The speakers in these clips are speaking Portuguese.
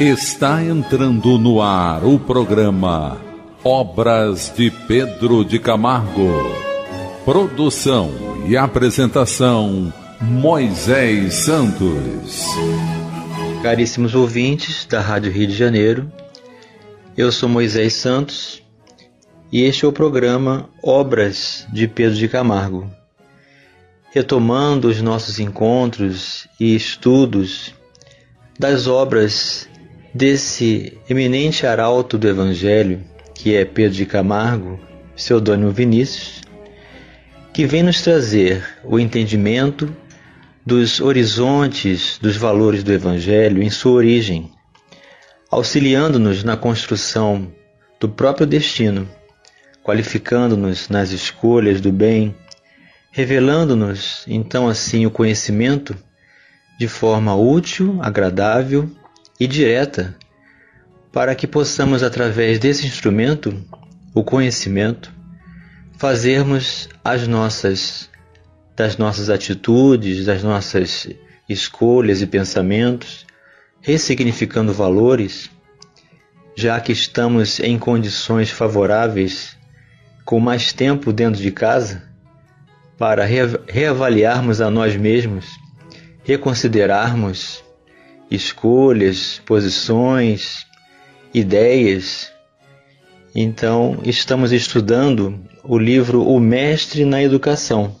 Está entrando no ar o programa Obras de Pedro de Camargo. Produção e apresentação Moisés Santos. Caríssimos ouvintes da Rádio Rio de Janeiro, eu sou Moisés Santos e este é o programa Obras de Pedro de Camargo. Retomando os nossos encontros e estudos das obras desse eminente arauto do Evangelho, que é Pedro de Camargo, pseudônimo Vinícius, que vem nos trazer o entendimento dos horizontes dos valores do Evangelho em sua origem, auxiliando-nos na construção do próprio destino, qualificando-nos nas escolhas do bem, revelando-nos então assim o conhecimento de forma útil, agradável e direta, para que possamos, através desse instrumento, o conhecimento, fazermos as nossas das nossas atitudes, das nossas escolhas e pensamentos, ressignificando valores, já que estamos em condições favoráveis, com mais tempo dentro de casa, para reavaliarmos a nós mesmos, reconsiderarmos escolhas, posições, ideias. Então, estamos estudando o livro O Mestre na Educação,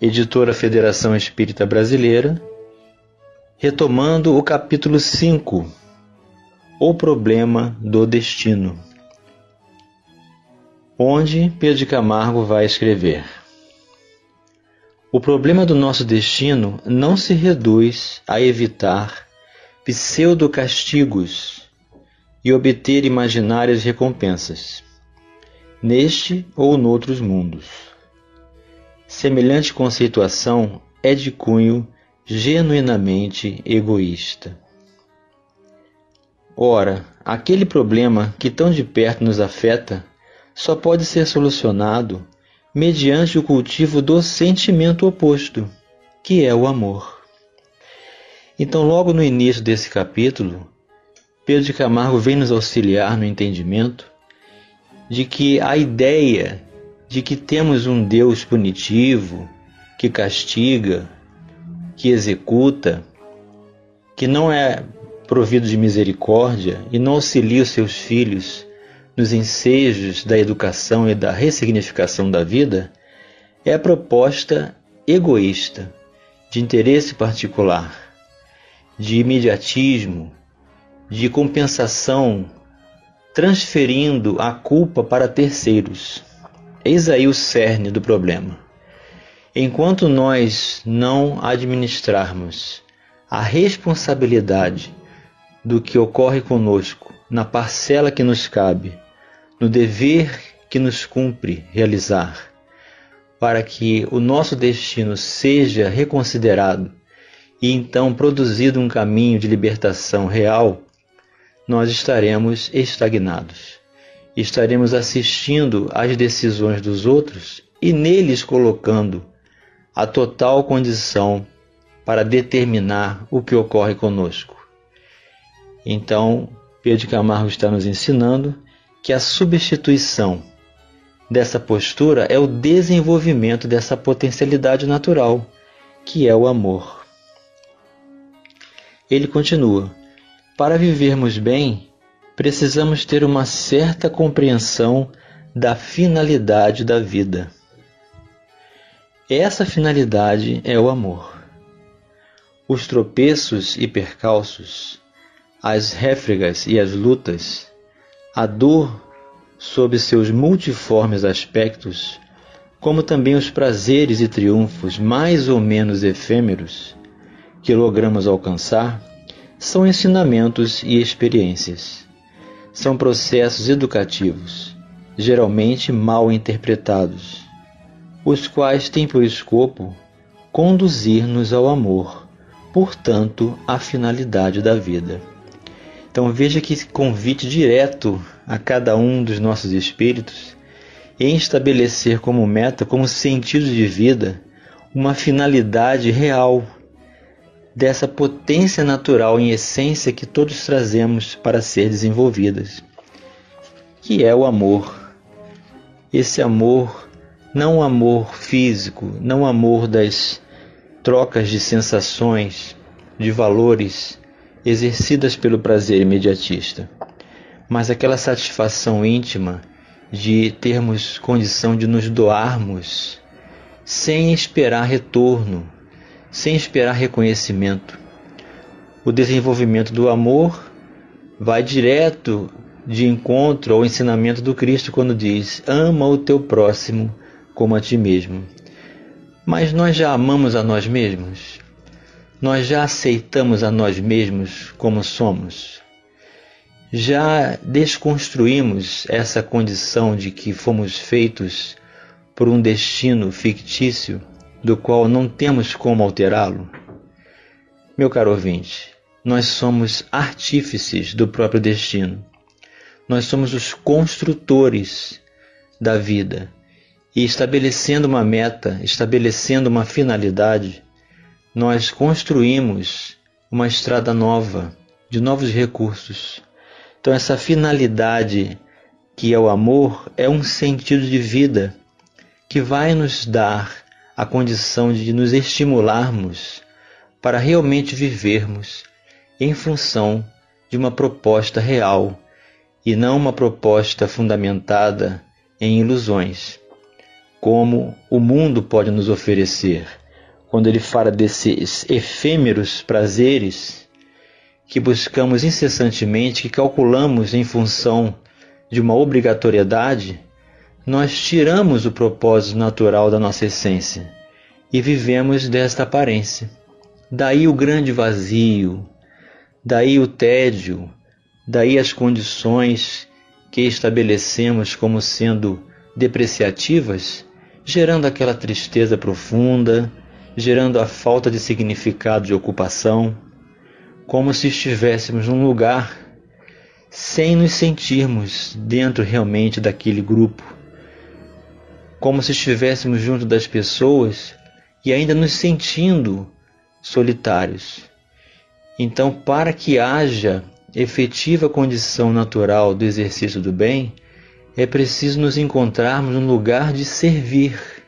editora Federação Espírita Brasileira, retomando o capítulo 5, O Problema do Destino, onde Pedro Camargo vai escrever. O problema do nosso destino não se reduz a evitar pseudo-castigos e obter imaginárias recompensas, neste ou noutros mundos. Semelhante conceituação é de cunho genuinamente egoísta. Ora, aquele problema que tão de perto nos afeta só pode ser solucionado mediante o cultivo do sentimento oposto, que é o amor. Então, logo no início desse capítulo, Pedro de Camargo vem nos auxiliar no entendimento de que a ideia de que temos um Deus punitivo, que castiga, que executa, que não é provido de misericórdia e não auxilia os seus filhos nos ensejos da educação e da ressignificação da vida é a proposta egoísta, de interesse particular, de imediatismo, de compensação, transferindo a culpa para terceiros. Eis aí o cerne do problema. Enquanto nós não administrarmos a responsabilidade do que ocorre conosco na parcela que nos cabe, no dever que nos cumpre realizar, para que o nosso destino seja reconsiderado e então produzido um caminho de libertação real, nós estaremos estagnados. Estaremos assistindo às decisões dos outros e neles colocando a total condição para determinar o que ocorre conosco. Então, Pedro Camargo está nos ensinando que a substituição dessa postura é o desenvolvimento dessa potencialidade natural, que é o amor. Ele continua: para vivermos bem, precisamos ter uma certa compreensão da finalidade da vida. Essa finalidade é o amor. Os tropeços e percalços, as réfregas e as lutas, a dor sob seus multiformes aspectos, como também os prazeres e triunfos mais ou menos efêmeros que logramos alcançar, são ensinamentos e experiências. São processos educativos, geralmente mal interpretados, os quais têm por escopo conduzir-nos ao amor, portanto, à finalidade da vida. Então veja que convite direto a cada um dos nossos espíritos em estabelecer como meta, como sentido de vida, uma finalidade real, dessa potência natural em essência que todos trazemos para ser desenvolvidas, que é o amor. Esse amor, não o amor físico, não o amor das trocas de sensações, de valores exercidas pelo prazer imediatista, mas aquela satisfação íntima de termos condição de nos doarmos sem esperar retorno, sem esperar reconhecimento. O desenvolvimento do amor vai direto de encontro ao ensinamento do Cristo quando diz: ama o teu próximo como a ti mesmo. Mas nós já amamos a nós mesmos? Nós já aceitamos a nós mesmos como somos? Já desconstruímos essa condição de que fomos feitos por um destino fictício do qual não temos como alterá-lo? Meu caro ouvinte, nós somos artífices do próprio destino. Nós somos os construtores da vida. E estabelecendo uma meta, estabelecendo uma finalidade, nós construímos uma estrada nova, de novos recursos. Então, essa finalidade que é o amor é um sentido de vida que vai nos dar a condição de nos estimularmos para realmente vivermos em função de uma proposta real e não uma proposta fundamentada em ilusões, como o mundo pode nos oferecer quando ele fala desses efêmeros prazeres que buscamos incessantemente, que calculamos em função de uma obrigatoriedade nós tiramos o propósito natural da nossa essência e vivemos desta aparência. Daí o grande vazio, daí o tédio, daí as condições que estabelecemos como sendo depreciativas, gerando aquela tristeza profunda, gerando a falta de significado de ocupação, como se estivéssemos num lugar sem nos sentirmos dentro realmente daquele grupo como se estivéssemos junto das pessoas e ainda nos sentindo solitários. Então, para que haja efetiva condição natural do exercício do bem, é preciso nos encontrarmos no lugar de servir.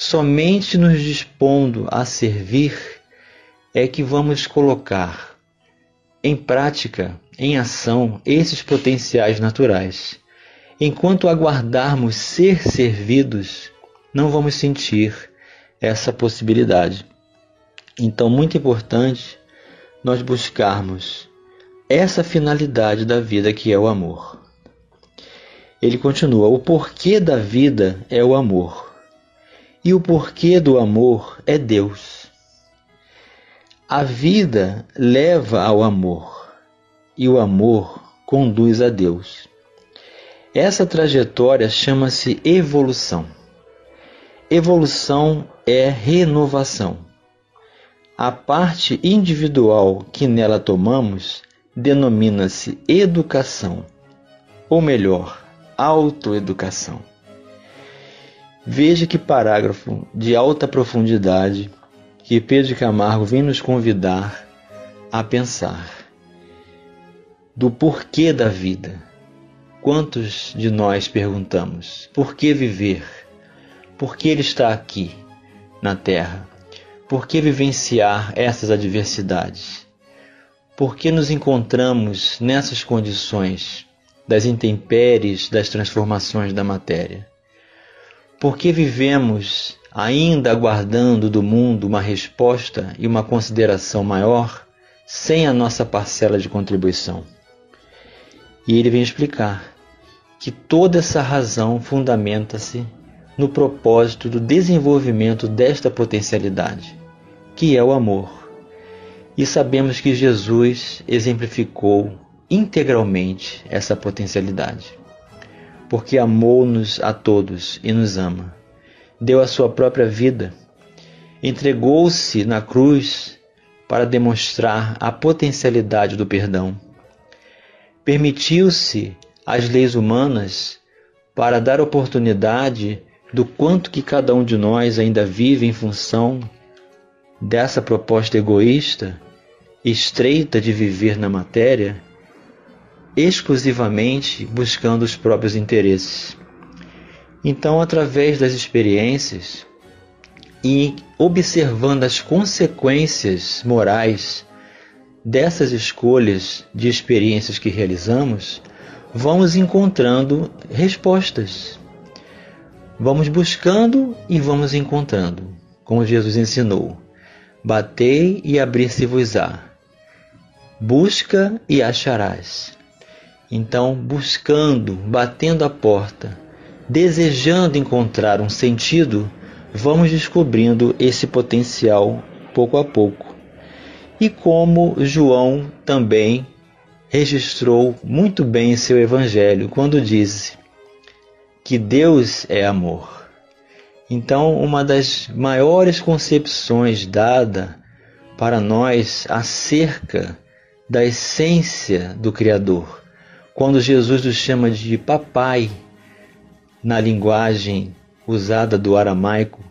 Somente nos dispondo a servir é que vamos colocar em prática, em ação, esses potenciais naturais. Enquanto aguardarmos ser servidos, não vamos sentir essa possibilidade. Então, muito importante nós buscarmos essa finalidade da vida que é o amor. Ele continua: o porquê da vida é o amor, e o porquê do amor é Deus. A vida leva ao amor, e o amor conduz a Deus. Essa trajetória chama-se evolução. Evolução é renovação. A parte individual que nela tomamos denomina-se educação, ou melhor, autoeducação. Veja que parágrafo de alta profundidade que Pedro Camargo vem nos convidar a pensar do porquê da vida Quantos de nós perguntamos: por que viver? Por que ele está aqui na Terra? Por que vivenciar essas adversidades? Por que nos encontramos nessas condições das intempéries, das transformações da matéria? Por que vivemos ainda aguardando do mundo uma resposta e uma consideração maior sem a nossa parcela de contribuição? E ele vem explicar que toda essa razão fundamenta-se no propósito do desenvolvimento desta potencialidade, que é o amor. E sabemos que Jesus exemplificou integralmente essa potencialidade, porque amou-nos a todos e nos ama. Deu a sua própria vida, entregou-se na cruz para demonstrar a potencialidade do perdão permitiu-se as leis humanas para dar oportunidade do quanto que cada um de nós ainda vive em função dessa proposta egoísta, estreita de viver na matéria, exclusivamente buscando os próprios interesses. Então, através das experiências e observando as consequências morais dessas escolhas de experiências que realizamos, vamos encontrando respostas. Vamos buscando e vamos encontrando, como Jesus ensinou. Batei e abrir-se-vos-á. Busca e acharás. Então, buscando, batendo a porta, desejando encontrar um sentido, vamos descobrindo esse potencial pouco a pouco. E como João também registrou muito bem em seu evangelho quando disse que Deus é amor. Então, uma das maiores concepções dada para nós acerca da essência do Criador, quando Jesus nos chama de papai, na linguagem usada do aramaico,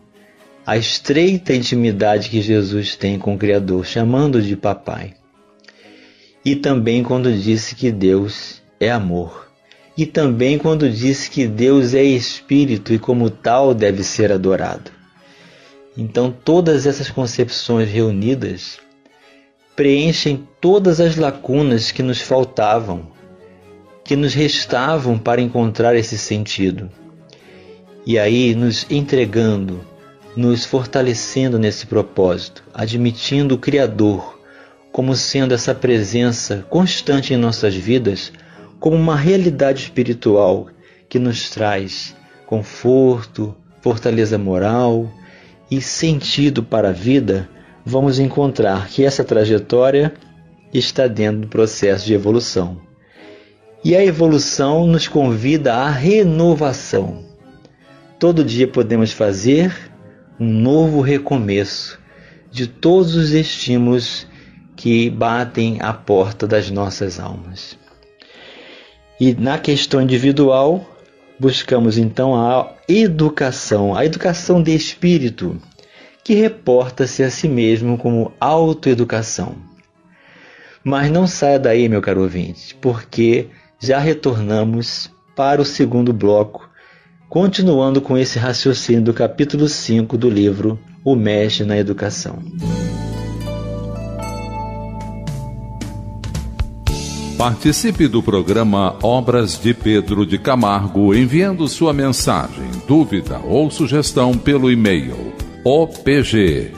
a estreita intimidade que Jesus tem com o Criador, chamando de papai. E também quando disse que Deus é amor e também quando disse que Deus é espírito e, como tal, deve ser adorado. Então, todas essas concepções reunidas preenchem todas as lacunas que nos faltavam, que nos restavam para encontrar esse sentido. E aí, nos entregando, nos fortalecendo nesse propósito, admitindo o Criador como sendo essa presença constante em nossas vidas como uma realidade espiritual que nos traz conforto, fortaleza moral e sentido para a vida, vamos encontrar que essa trajetória está dentro do processo de evolução. E a evolução nos convida à renovação. Todo dia podemos fazer um novo recomeço de todos os estímulos que batem à porta das nossas almas. E na questão individual, buscamos então a educação, a educação de espírito, que reporta-se a si mesmo como autoeducação. Mas não saia daí, meu caro ouvinte, porque já retornamos para o segundo bloco, continuando com esse raciocínio do capítulo 5 do livro O Mestre na Educação. Participe do programa Obras de Pedro de Camargo enviando sua mensagem, dúvida ou sugestão pelo e-mail opg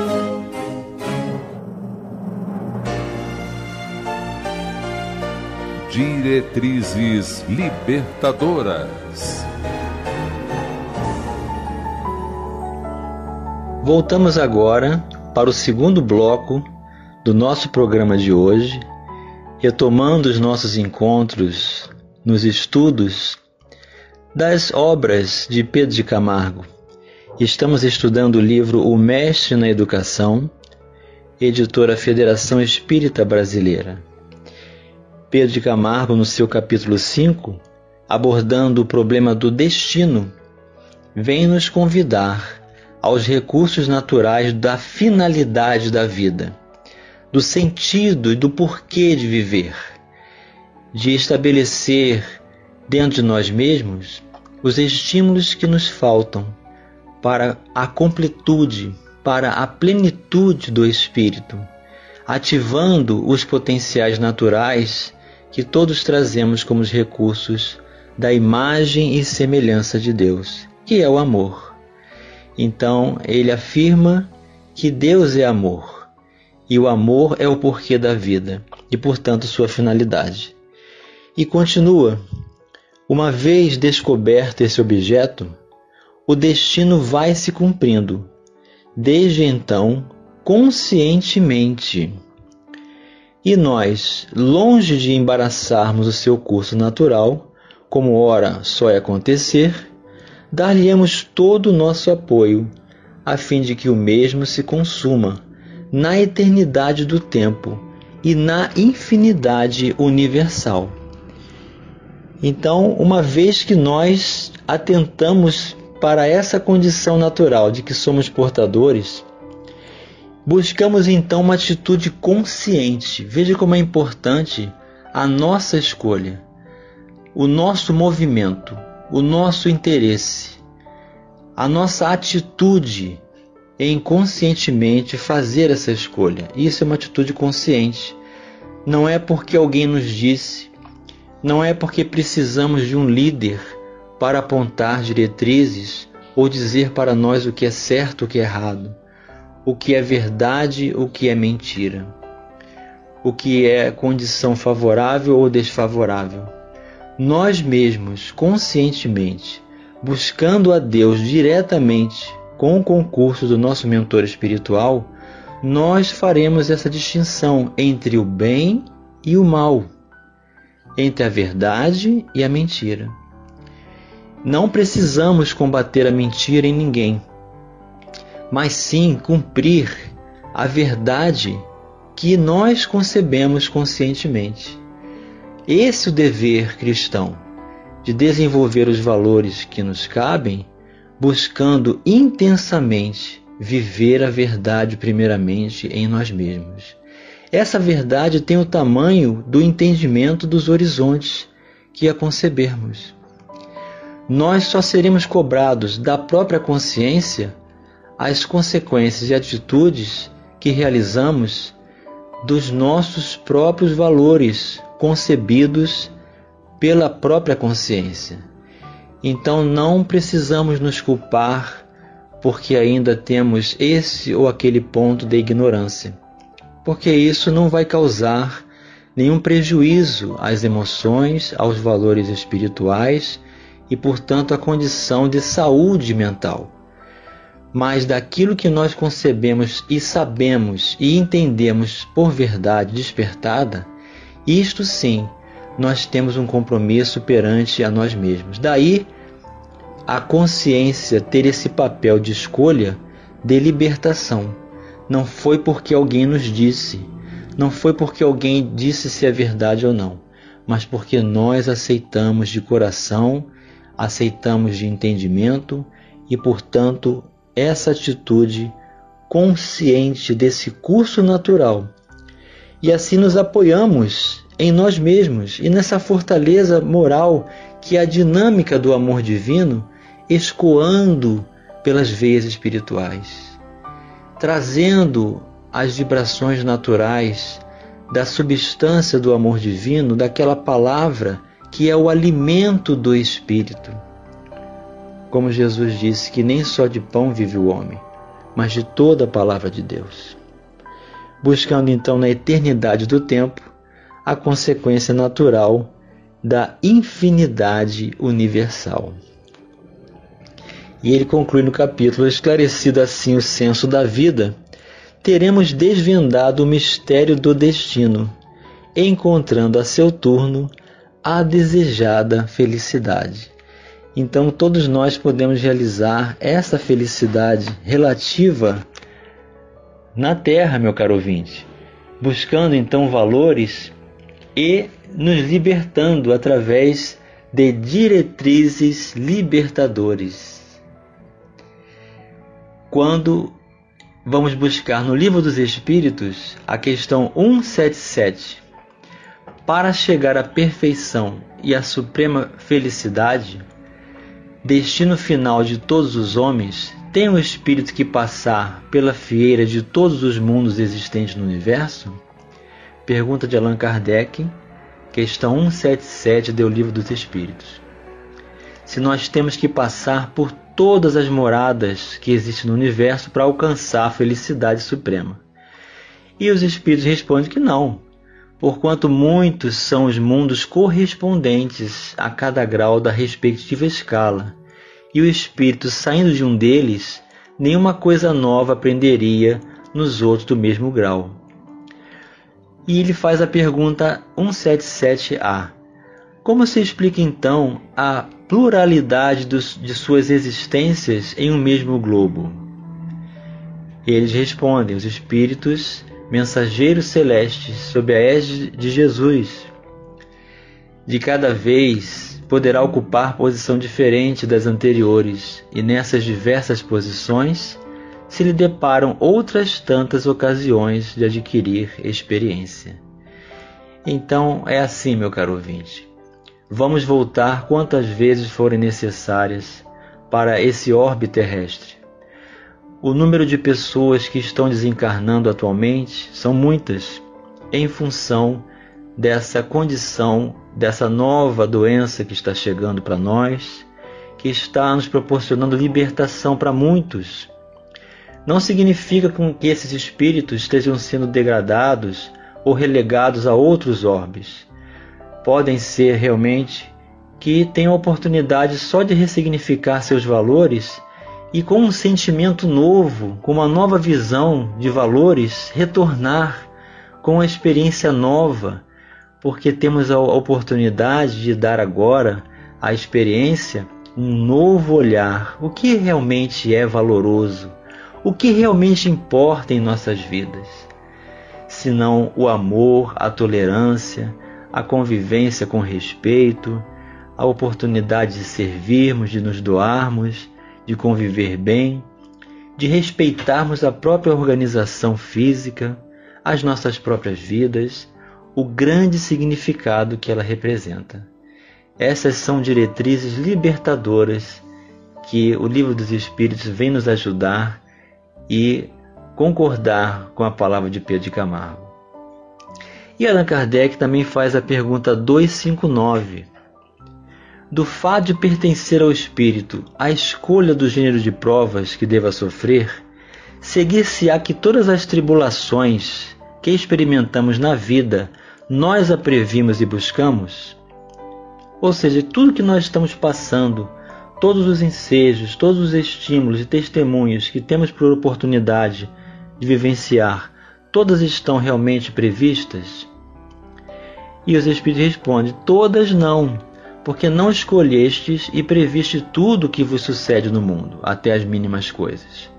Diretrizes Libertadoras. Voltamos agora para o segundo bloco do nosso programa de hoje, retomando os nossos encontros nos estudos das obras de Pedro de Camargo. Estamos estudando o livro O Mestre na Educação, editora Federação Espírita Brasileira. Pedro de Camargo, no seu capítulo 5, abordando o problema do destino, vem nos convidar aos recursos naturais da finalidade da vida, do sentido e do porquê de viver, de estabelecer dentro de nós mesmos os estímulos que nos faltam para a completude, para a plenitude do espírito, ativando os potenciais naturais que todos trazemos como os recursos da imagem e semelhança de Deus, que é o amor. Então, ele afirma que Deus é amor, e o amor é o porquê da vida, e portanto sua finalidade. E continua uma vez descoberto esse objeto, o destino vai se cumprindo, desde então, conscientemente. E nós, longe de embaraçarmos o seu curso natural, como ora só é acontecer, dar-lhe-emos todo o nosso apoio, a fim de que o mesmo se consuma na eternidade do tempo e na infinidade universal. Então, uma vez que nós atentamos para essa condição natural de que somos portadores, buscamos então uma atitude consciente. Veja como é importante a nossa escolha, o nosso movimento, o nosso interesse, a nossa atitude em conscientemente fazer essa escolha. Isso é uma atitude consciente. Não é porque alguém nos disse, não é porque precisamos de um líder para apontar diretrizes ou dizer para nós o que é certo, o que é errado, o que é verdade, o que é mentira, o que é condição favorável ou desfavorável. Nós mesmos, conscientemente, buscando a Deus diretamente, com o concurso do nosso mentor espiritual, nós faremos essa distinção entre o bem e o mal, entre a verdade e a mentira. Não precisamos combater a mentira em ninguém, mas sim cumprir a verdade que nós concebemos conscientemente. Esse é o dever cristão, de desenvolver os valores que nos cabem buscando intensamente viver a verdade primeiramente em nós mesmos. Essa verdade tem o tamanho do entendimento dos horizontes que a concebermos. Nós só seremos cobrados da própria consciência as consequências e atitudes que realizamos dos nossos próprios valores concebidos pela própria consciência. Então não precisamos nos culpar porque ainda temos esse ou aquele ponto de ignorância, porque isso não vai causar nenhum prejuízo às emoções, aos valores espirituais e, portanto, à condição de saúde mental. Mas daquilo que nós concebemos e sabemos e entendemos por verdade despertada, isto sim nós temos um compromisso perante a nós mesmos. Daí a consciência ter esse papel de escolha de libertação. Não foi porque alguém nos disse, não foi porque alguém disse se é verdade ou não, mas porque nós aceitamos de coração, aceitamos de entendimento e, portanto, essa atitude consciente desse curso natural. E assim nos apoiamos em nós mesmos e nessa fortaleza moral que é a dinâmica do amor divino escoando pelas veias espirituais, trazendo as vibrações naturais da substância do amor divino, daquela palavra que é o alimento do espírito. Como Jesus disse que nem só de pão vive o homem, mas de toda a palavra de Deus. Buscando então na eternidade do tempo a consequência natural da infinidade universal. E ele conclui no capítulo: esclarecido assim o senso da vida, teremos desvendado o mistério do destino, encontrando a seu turno a desejada felicidade. Então, todos nós podemos realizar essa felicidade relativa na Terra, meu caro ouvinte, buscando então valores e nos libertando através de diretrizes libertadores. Quando vamos buscar no Livro dos Espíritos a questão 177, para chegar à perfeição e à suprema felicidade, destino final de todos os homens, tem o espírito que passar pela fieira de todos os mundos existentes no universo? Pergunta de Allan Kardec, questão 177 do Livro dos Espíritos. Se nós temos que passar por todas as moradas que existem no universo para alcançar a felicidade suprema. E os espíritos respondem que não, porquanto muitos são os mundos correspondentes a cada grau da respectiva escala, e o espírito saindo de um deles, nenhuma coisa nova aprenderia nos outros do mesmo grau. E ele faz a pergunta 177A: Como se explica então a pluralidade dos, de suas existências em um mesmo globo? Eles respondem: os espíritos mensageiros celestes sob a égide de Jesus. De cada vez poderá ocupar posição diferente das anteriores, e nessas diversas posições se lhe deparam outras tantas ocasiões de adquirir experiência. Então é assim, meu caro ouvinte. Vamos voltar quantas vezes forem necessárias para esse orbe terrestre. O número de pessoas que estão desencarnando atualmente são muitas, em função dessa condição, dessa nova doença que está chegando para nós, que está nos proporcionando libertação para muitos. Não significa que esses espíritos estejam sendo degradados ou relegados a outros orbes podem ser realmente que tenham a oportunidade só de ressignificar seus valores e com um sentimento novo, com uma nova visão de valores, retornar com uma experiência nova, porque temos a oportunidade de dar agora à experiência um novo olhar, o que realmente é valoroso, o que realmente importa em nossas vidas, senão o amor, a tolerância, a convivência com respeito, a oportunidade de servirmos, de nos doarmos, de conviver bem, de respeitarmos a própria organização física, as nossas próprias vidas, o grande significado que ela representa. Essas são diretrizes libertadoras que o Livro dos Espíritos vem nos ajudar e concordar com a palavra de Pedro de Camargo. E Allan Kardec também faz a pergunta 259. Do fato de pertencer ao espírito a escolha do gênero de provas que deva sofrer, seguir-se-á que todas as tribulações que experimentamos na vida nós a previmos e buscamos? Ou seja, tudo que nós estamos passando, todos os ensejos, todos os estímulos e testemunhos que temos por oportunidade de vivenciar, todas estão realmente previstas? E os Espíritos respondem: Todas não, porque não escolhestes e previste tudo o que vos sucede no mundo, até as mínimas coisas.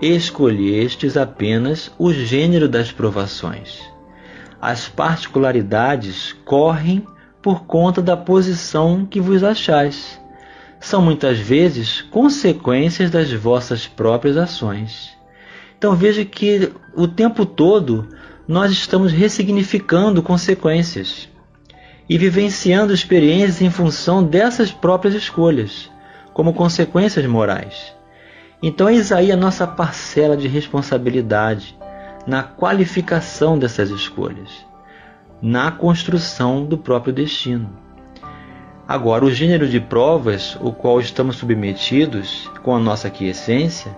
Escolhestes apenas o gênero das provações. As particularidades correm por conta da posição que vos achais. São muitas vezes consequências das vossas próprias ações. Então veja que o tempo todo nós estamos ressignificando consequências e vivenciando experiências em função dessas próprias escolhas, como consequências morais. Então, eis aí a nossa parcela de responsabilidade na qualificação dessas escolhas, na construção do próprio destino. Agora, o gênero de provas, o qual estamos submetidos com a nossa quiescência,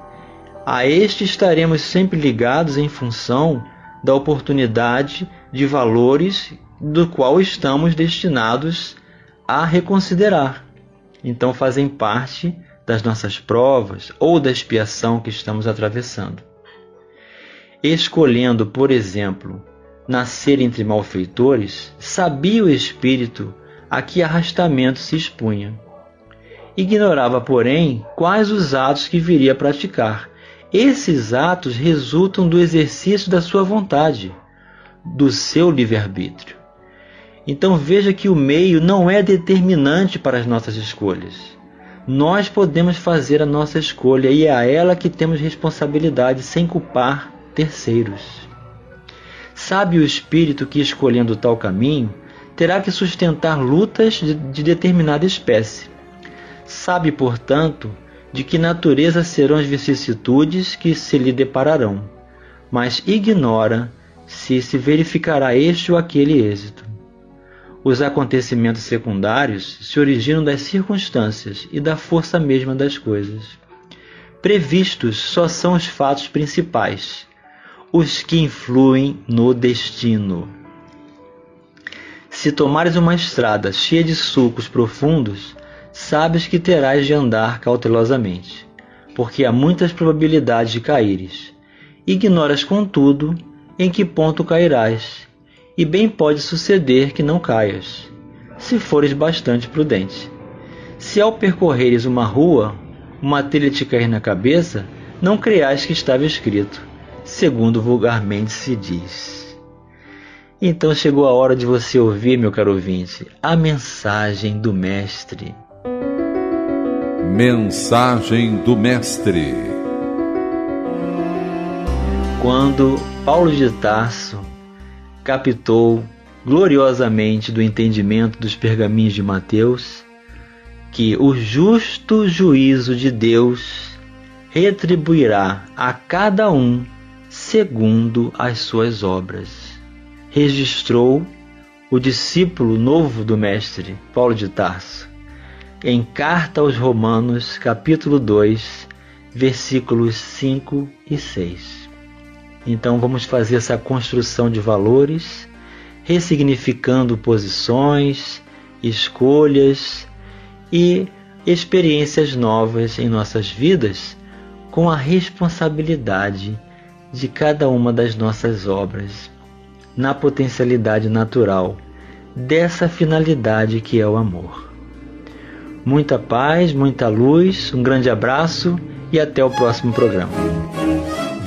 a este estaremos sempre ligados em função da oportunidade de valores do qual estamos destinados a reconsiderar. Então fazem parte das nossas provas ou da expiação que estamos atravessando. Escolhendo, por exemplo, nascer entre malfeitores, sabia o espírito a que arrastamento se expunha. Ignorava, porém, quais os atos que viria a praticar esses atos resultam do exercício da sua vontade, do seu livre-arbítrio. Então veja que o meio não é determinante para as nossas escolhas. Nós podemos fazer a nossa escolha e é a ela que temos responsabilidade sem culpar terceiros. Sabe o espírito que, escolhendo tal caminho, terá que sustentar lutas de, de determinada espécie. Sabe, portanto, de que natureza serão as vicissitudes que se lhe depararão, mas ignora se se verificará este ou aquele êxito. Os acontecimentos secundários se originam das circunstâncias e da força mesma das coisas. Previstos só são os fatos principais, os que influem no destino. Se tomares uma estrada cheia de sulcos profundos, sabes que terás de andar cautelosamente, porque há muitas probabilidades de caíres. Ignoras, contudo, em que ponto cairás, e bem pode suceder que não caias. se fores bastante prudente. Se ao percorreres uma rua, uma telha te cair na cabeça, não creais que estava escrito, segundo vulgarmente se diz. Então chegou a hora de você ouvir, meu caro ouvinte, a mensagem do Mestre. Mensagem do Mestre Quando Paulo de Tarso captou gloriosamente do entendimento dos pergaminhos de Mateus que o justo juízo de Deus retribuirá a cada um segundo as suas obras. Registrou o discípulo novo do Mestre, Paulo de Tarso, em Carta aos Romanos, capítulo 2, versículos 5 e 6. Então vamos fazer essa construção de valores ressignificando posições, escolhas e experiências novas em nossas vidas com a responsabilidade de cada uma das nossas obras, na potencialidade natural dessa finalidade que é o amor. Muita paz, muita luz, um grande abraço e até o próximo programa.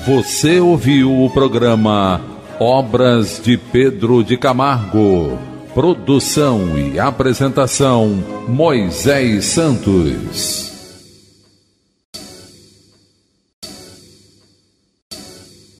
Você ouviu o programa Obras de Pedro de Camargo. Produção e apresentação: Moisés Santos.